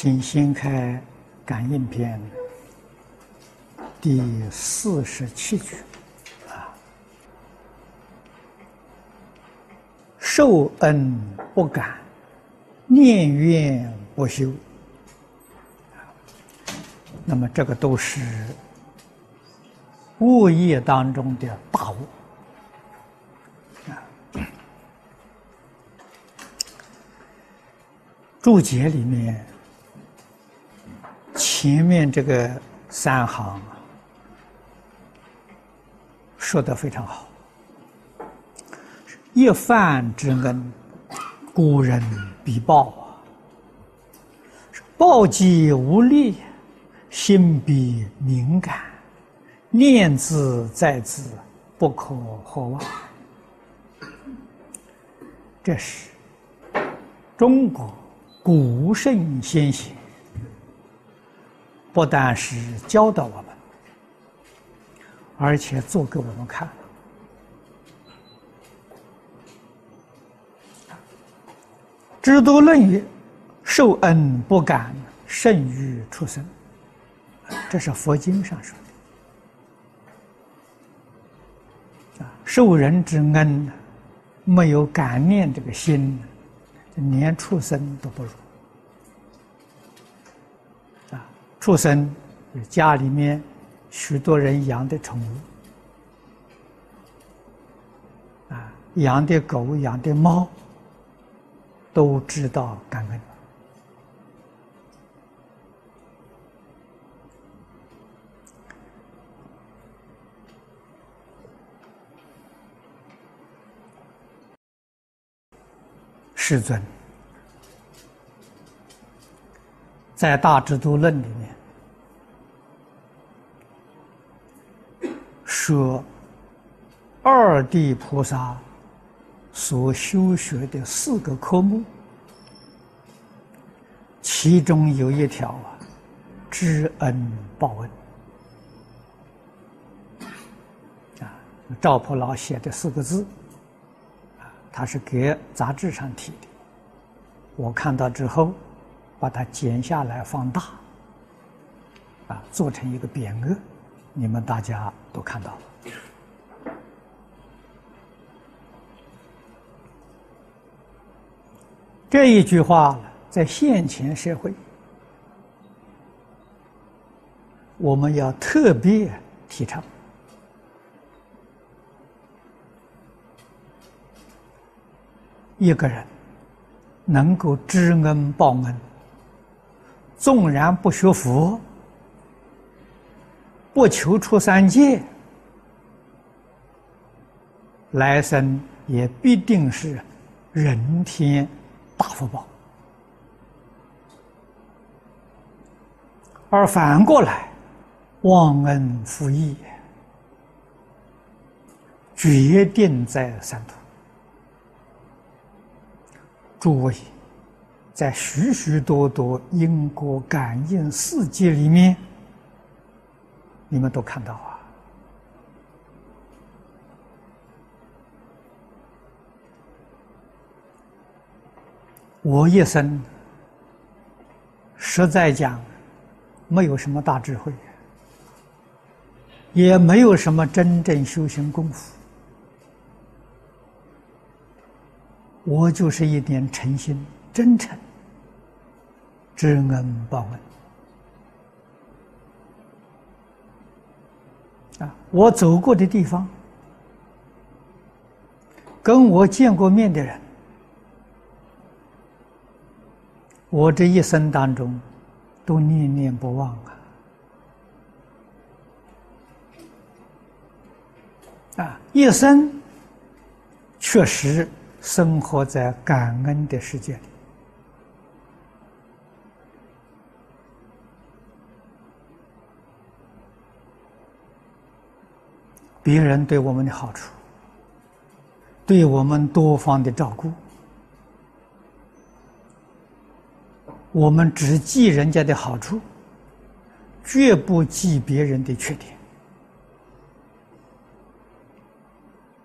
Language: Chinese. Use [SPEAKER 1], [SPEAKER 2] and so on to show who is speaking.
[SPEAKER 1] 请掀开感应篇第四十七句啊，受恩不感，念怨不休。那么这个都是物业当中的大物啊。注解里面。前面这个三行说的非常好，一饭之恩，古人必报啊。报既无力，心必敏感，念兹在兹，不可或忘。这是中国古圣先贤。不但是教导我们，而且做给我们看。《知多论》语：“受恩不敢，甚于畜生。”这是佛经上说的。啊，受人之恩，没有感念这个心，连畜生都不如。畜生，家里面许多人养的宠物，啊，养的狗、养的猫，都知道感恩。世尊在《大智度论》里面。说二地菩萨所修学的四个科目，其中有一条啊，知恩报恩啊。赵普老写的四个字啊，他是给杂志上提的，我看到之后，把它剪下来放大啊，做成一个匾额。你们大家都看到了，这一句话在现前社会，我们要特别提倡。一个人能够知恩报恩，纵然不学佛。不求出三界，来生也必定是人天大福报。而反过来，忘恩负义，决定在三途。诸位，在许许多多因果感应世界里面。你们都看到啊！我一生实在讲，没有什么大智慧，也没有什么真正修行功夫，我就是一点诚心、真诚、知恩报恩。啊，我走过的地方，跟我见过面的人，我这一生当中都念念不忘啊！啊，一生确实生活在感恩的世界里。别人对我们的好处，对我们多方的照顾，我们只记人家的好处，绝不记别人的缺点。